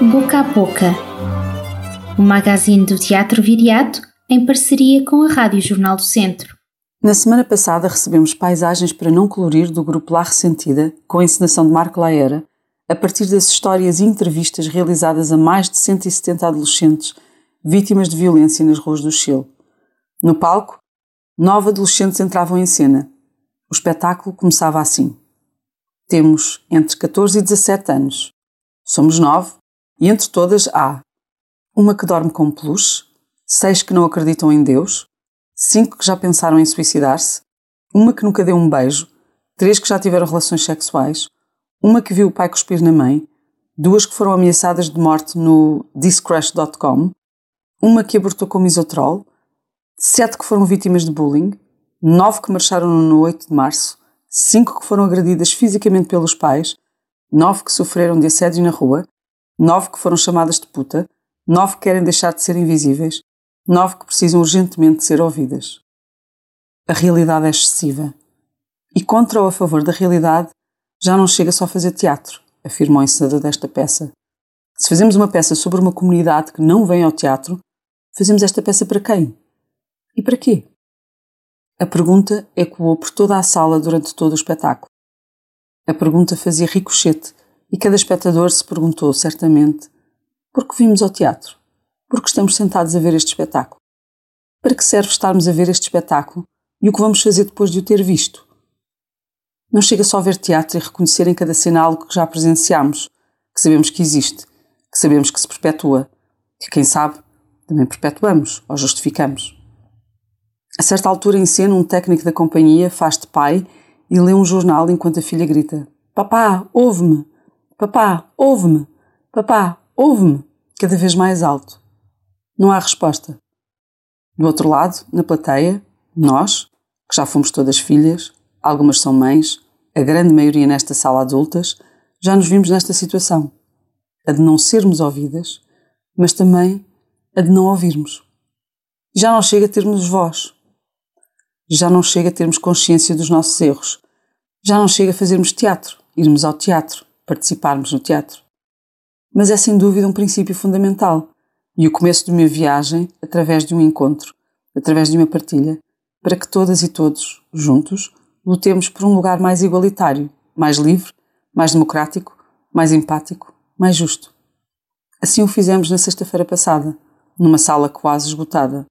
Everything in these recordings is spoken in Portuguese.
Boca a Boca, o magazine do Teatro Viriato em parceria com a Rádio Jornal do Centro. Na semana passada recebemos Paisagens para Não Colorir do grupo La Ressentida, com a encenação de Marco Laera, a partir das histórias e entrevistas realizadas a mais de 170 adolescentes vítimas de violência nas ruas do Chile. No palco, nove adolescentes entravam em cena. O espetáculo começava assim. Temos entre 14 e 17 anos. Somos nove e entre todas há uma que dorme com peluche, seis que não acreditam em Deus, cinco que já pensaram em suicidar-se, uma que nunca deu um beijo, três que já tiveram relações sexuais, uma que viu o pai cuspir na mãe, duas que foram ameaçadas de morte no discrash.com, uma que abortou com misotrol, sete que foram vítimas de bullying, nove que marcharam no 8 de março, cinco que foram agredidas fisicamente pelos pais, nove que sofreram de assédio na rua, nove que foram chamadas de puta, nove que querem deixar de ser invisíveis, nove que precisam urgentemente ser ouvidas. A realidade é excessiva. E contra ou a favor da realidade, já não chega só a fazer teatro, afirmou o encenador desta peça. Se fazemos uma peça sobre uma comunidade que não vem ao teatro, fazemos esta peça para quem? E para quê? A pergunta ecoou por toda a sala durante todo o espetáculo. A pergunta fazia ricochete e cada espectador se perguntou, certamente, por que vimos ao teatro? Por que estamos sentados a ver este espetáculo? Para que serve estarmos a ver este espetáculo e o que vamos fazer depois de o ter visto? Não chega só a ver teatro e reconhecer em cada cena algo que já presenciamos, que sabemos que existe, que sabemos que se perpetua, que quem sabe também perpetuamos ou justificamos. A certa altura em cena, um técnico da companhia faz de pai e lê um jornal enquanto a filha grita: Papá, ouve-me! Papá, ouve-me! Papá, ouve-me! Cada vez mais alto. Não há resposta. Do outro lado, na plateia, nós, que já fomos todas filhas, algumas são mães, a grande maioria nesta sala adultas, já nos vimos nesta situação. A de não sermos ouvidas, mas também a de não ouvirmos. Já não chega a termos voz. Já não chega a termos consciência dos nossos erros. Já não chega a fazermos teatro, irmos ao teatro, participarmos no teatro. Mas é sem dúvida um princípio fundamental e o começo de uma viagem através de um encontro, através de uma partilha, para que todas e todos, juntos, lutemos por um lugar mais igualitário, mais livre, mais democrático, mais empático, mais justo. Assim o fizemos na sexta-feira passada, numa sala quase esgotada.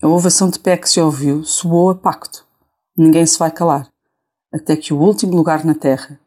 A ovação de pé que se ouviu soou a pacto. Ninguém se vai calar, até que o último lugar na Terra